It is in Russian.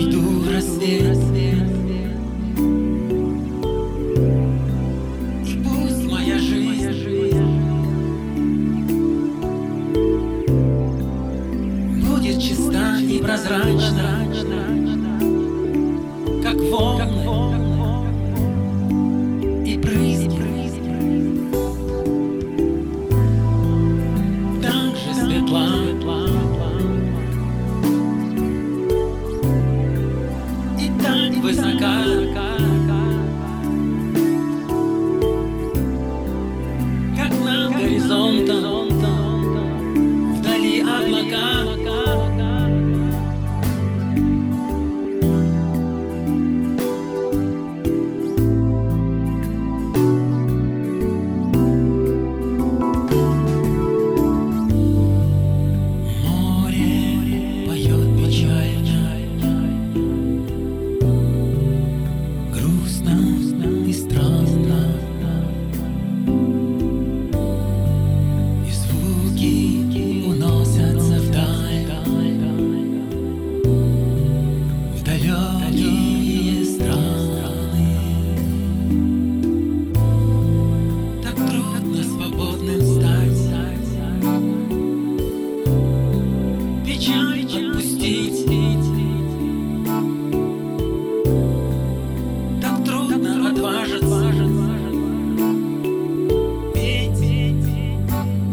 жду рассвет. pues acá, acá.